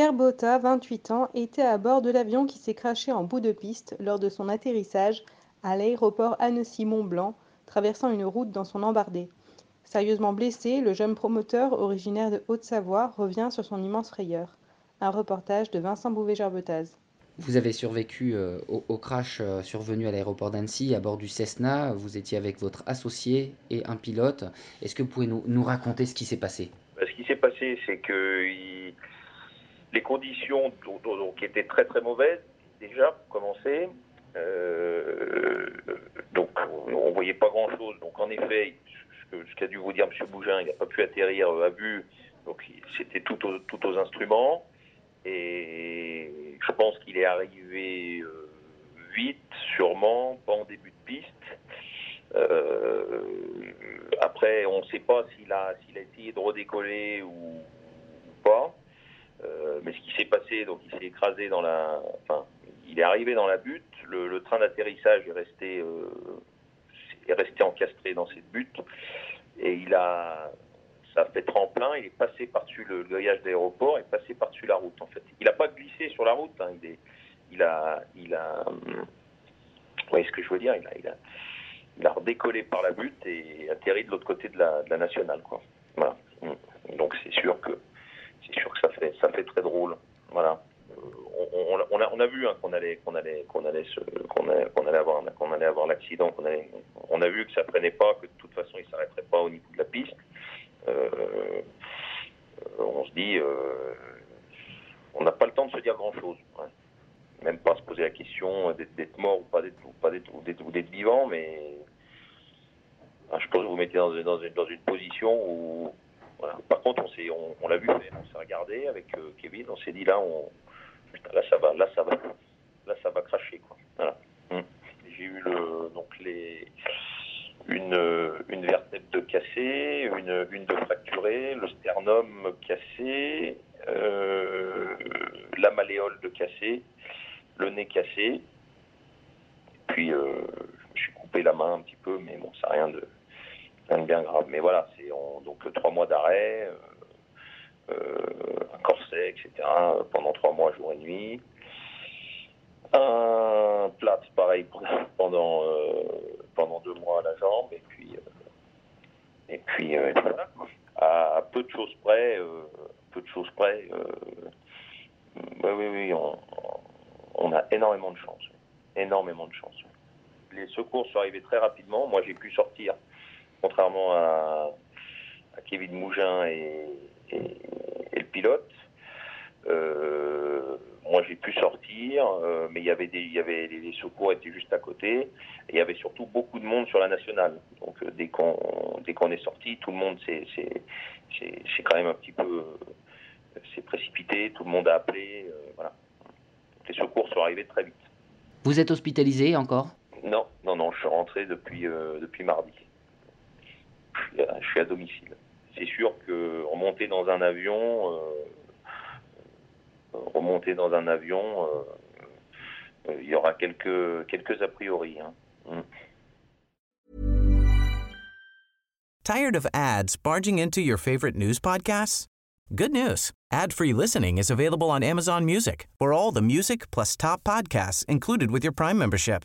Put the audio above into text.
Pierre Botta, 28 ans, était à bord de l'avion qui s'est crashé en bout de piste lors de son atterrissage à l'aéroport Annecy-Mont-Blanc, traversant une route dans son embardé. Sérieusement blessé, le jeune promoteur originaire de Haute-Savoie revient sur son immense frayeur. Un reportage de Vincent Bouvet-Gerbetaz. Vous avez survécu euh, au, au crash euh, survenu à l'aéroport d'Annecy à bord du Cessna. Vous étiez avec votre associé et un pilote. Est-ce que vous pouvez nous, nous raconter ce qui s'est passé? Euh, Ce qui s'est passé, c'est que il- les conditions donc, étaient très très mauvaises déjà pour commencer. Euh, donc on voyait pas grand chose. Donc en effet, ce qu'a dû vous dire M. Bougin, il n'a pas pu atterrir à vue. Donc c'était tout aux, instruments. Et je pense qu'il est arrivé euh, vite, sûrement, pas en début de piste. Euh, après, on ne sait pas s'il a, s'il a essayé de redécoller ou, mais ce qui s'est passé, donc il s'est écrasé dans la. Enfin, il est arrivé dans la butte. Le, train d'atterrissage est resté, euh, est resté encastré dans cette butte. Et il a. Ça a fait tremplin, il est passé par-dessus le, le grillage d'aéroport et passé par-dessus la route en fait. Il n'a pas glissé sur la route, hein, il, a. Il a vous voyez ce que je veux dire? Il a, il, a, il a redécollé par la butte et atterri de l'autre côté de la, de la nationale. Quoi. Voilà. Donc c'est sûr que ça fait très drôle. Voilà. Euh, On, a, vu hein, qu'on allait qu'on allait qu'on allait avoir l'accident. qu'on On a vu que ça prenait pas, que de toute façon il s'arrêterait pas au niveau de la piste. Euh, on se dit, euh, on n'a pas le temps de se dire grand chose. Même pas se poser la question d'être mort ou pas d'être vivant, mais ah, je pense que vous mettez dans une position où Par contre, on l'a vu on s'est regardé avec euh, Kevin, on s'est dit là, là ça va, là cracher quoi. Hum. J'ai eu le, donc les, une, vertèbre de cassée, une, une de fracturée, le sternum cassé, euh, la malléole de cassé, le nez cassé. Puis euh, je me suis coupé la main un petit peu, mais bon, ça rien de bien grave. Mais voilà, c'est donc trois mois d'arrêt, euh, euh, un corset, etc. Pendant trois mois, jour et nuit. Un plâtre, pareil, pendant euh, pendant deux mois à la jambe, et puis et puis. À, peu de choses près, peu de choses près. oui, oui, on, on a énormément de chance, énormément de chance. Les secours sont arrivés très rapidement. Moi, j'ai pu sortir contrairement à, à Kevin Mougin et, et- et le pilote. Euh, moi, j'ai pu sortir, euh, mais il y avait des, il y avait les, les secours étaient juste à côté. Et il y avait surtout beaucoup de monde sur la nationale. Donc, euh, dès qu'on dès qu'on est sorti, tout le monde s'est s'est quand même un petit peu s'est précipité. Tout le monde a appelé. voilà. Donc, les secours sont arrivés très vite. Vous êtes hospitalisé encore? Non, non, non, je suis rentré depuis, depuis mardi. Je suis, à, domicile. C'est sûr que remonter dans un avion, euh, euh, remonter dans un avion, euh, il y aura quelques, quelques a priori. hein. Mm. Tired of ads barging into your favorite news podcasts? Good news. Ad-free listening is available on Amazon Music for all the music plus top podcasts included with your Prime membership.